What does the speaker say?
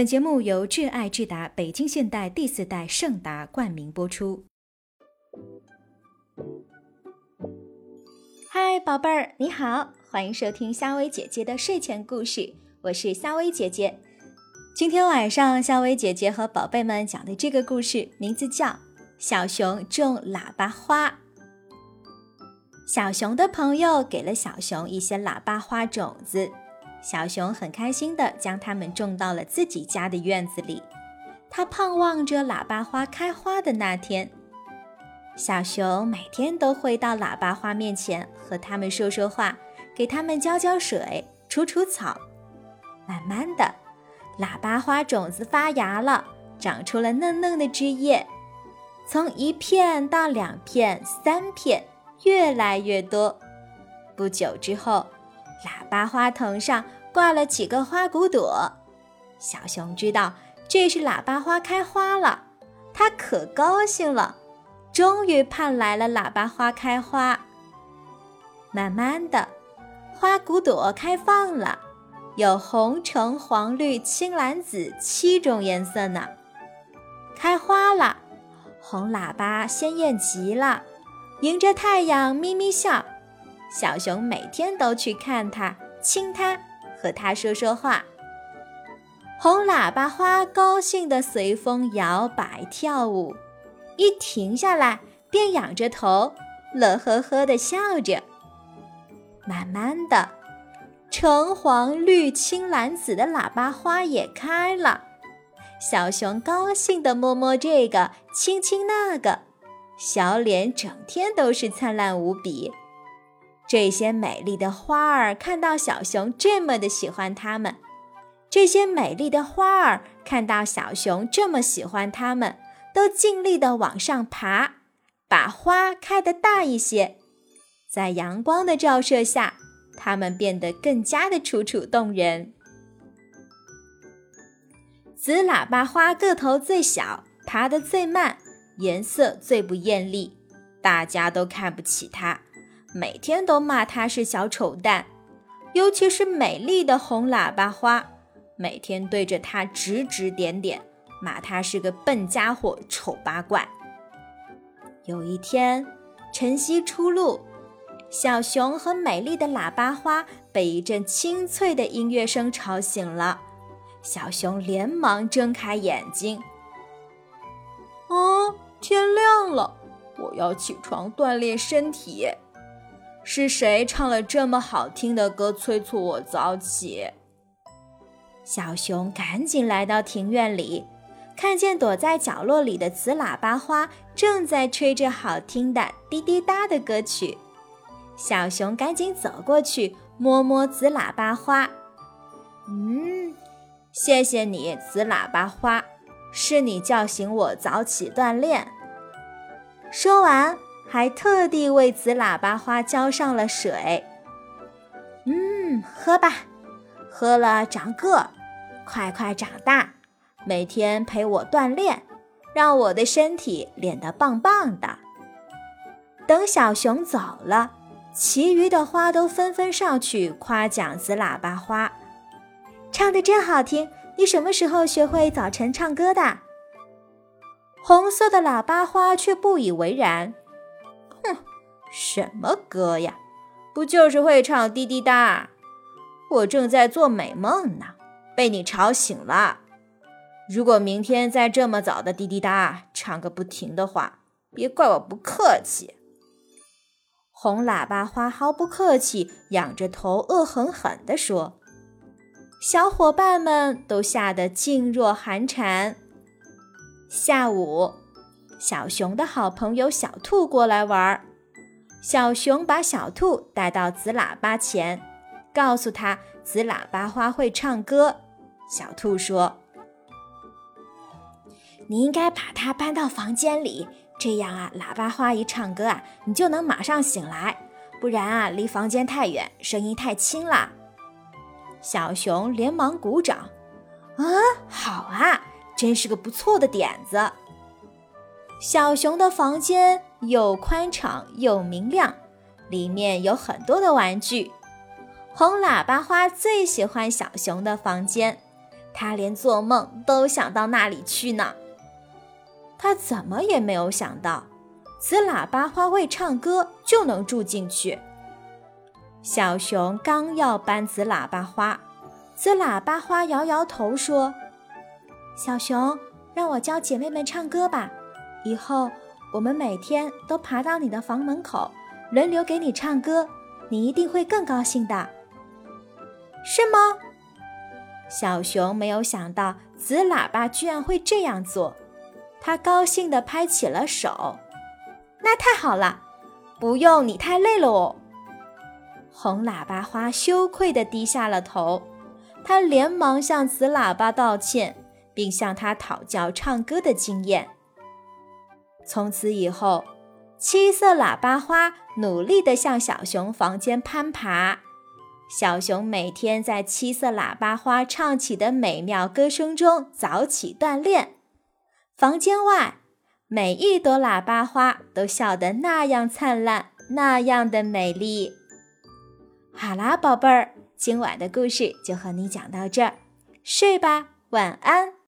本节目由挚爱智达北京现代第四代盛达冠名播出。嗨，宝贝儿，你好，欢迎收听夏薇姐姐的睡前故事，我是夏薇姐姐。今天晚上，夏薇姐姐和宝贝们讲的这个故事名字叫《小熊种喇叭花》。小熊的朋友给了小熊一些喇叭花种子。小熊很开心地将它们种到了自己家的院子里，它盼望着喇叭花开花的那天。小熊每天都会到喇叭花面前和它们说说话，给它们浇浇水、除除草。慢慢的，喇叭花种子发芽了，长出了嫩嫩的枝叶，从一片到两片、三片，越来越多。不久之后，喇叭花藤上挂了几个花骨朵，小熊知道这是喇叭花开花了，它可高兴了，终于盼来了喇叭花开花。慢慢的，花骨朵开放了，有红、橙、黄、绿、青、蓝、紫七种颜色呢。开花了，红喇叭鲜艳极了，迎着太阳咪咪笑。小熊每天都去看它，亲它，和它说说话。红喇叭花高兴地随风摇摆跳舞，一停下来便仰着头，乐呵呵地笑着。慢慢的，橙黄绿青蓝紫的喇叭花也开了，小熊高兴地摸摸这个，亲亲那个，小脸整天都是灿烂无比。这些美丽的花儿看到小熊这么的喜欢它们，这些美丽的花儿看到小熊这么喜欢它们，都尽力的往上爬，把花开得大一些。在阳光的照射下，它们变得更加的楚楚动人。紫喇叭花个头最小，爬得最慢，颜色最不艳丽，大家都看不起它。每天都骂它是小丑蛋，尤其是美丽的红喇叭花，每天对着它指指点点，骂它是个笨家伙、丑八怪。有一天，晨曦初露，小熊和美丽的喇叭花被一阵清脆的音乐声吵醒了。小熊连忙睁开眼睛，哦，天亮了，我要起床锻炼身体。是谁唱了这么好听的歌，催促我早起？小熊赶紧来到庭院里，看见躲在角落里的紫喇叭花正在吹着好听的滴滴答的歌曲。小熊赶紧走过去，摸摸紫喇叭花。嗯，谢谢你，紫喇叭花，是你叫醒我早起锻炼。说完。还特地为紫喇叭花浇上了水。嗯，喝吧，喝了长个，快快长大，每天陪我锻炼，让我的身体练得棒棒的。等小熊走了，其余的花都纷纷上去夸奖紫喇叭花，唱得真好听。你什么时候学会早晨唱歌的？红色的喇叭花却不以为然。什么歌呀？不就是会唱滴滴答？我正在做美梦呢，被你吵醒了。如果明天再这么早的滴滴答唱个不停的话，别怪我不客气。红喇叭花毫不客气，仰着头，恶狠狠地说：“小伙伴们都吓得噤若寒蝉。”下午。小熊的好朋友小兔过来玩儿，小熊把小兔带到紫喇叭前，告诉他紫喇叭花会唱歌。小兔说：“你应该把它搬到房间里，这样啊，喇叭花一唱歌啊，你就能马上醒来。不然啊，离房间太远，声音太轻了。”小熊连忙鼓掌：“啊，好啊，真是个不错的点子。”小熊的房间又宽敞又明亮，里面有很多的玩具。红喇叭花最喜欢小熊的房间，他连做梦都想到那里去呢。他怎么也没有想到，紫喇叭花会唱歌就能住进去。小熊刚要搬紫喇叭花，紫喇叭花摇摇头说：“小熊，让我教姐妹们唱歌吧。以后我们每天都爬到你的房门口，轮流给你唱歌，你一定会更高兴的。”是吗？小熊没有想到紫喇叭居然会这样做，他高兴地拍起了手。那太好了，不用你太累了哦。红喇叭花羞愧地低下了头，他连忙向紫喇叭道歉，并向他讨教唱歌的经验。从此以后，七色喇叭花努力地向小熊房间攀爬。小熊每天在七色喇叭花唱起的美妙歌声中早起锻炼。房间外，每一朵喇叭花都笑得那样灿烂，那样的美丽。好啦，宝贝儿，今晚的故事就和你讲到这儿，睡吧，晚安。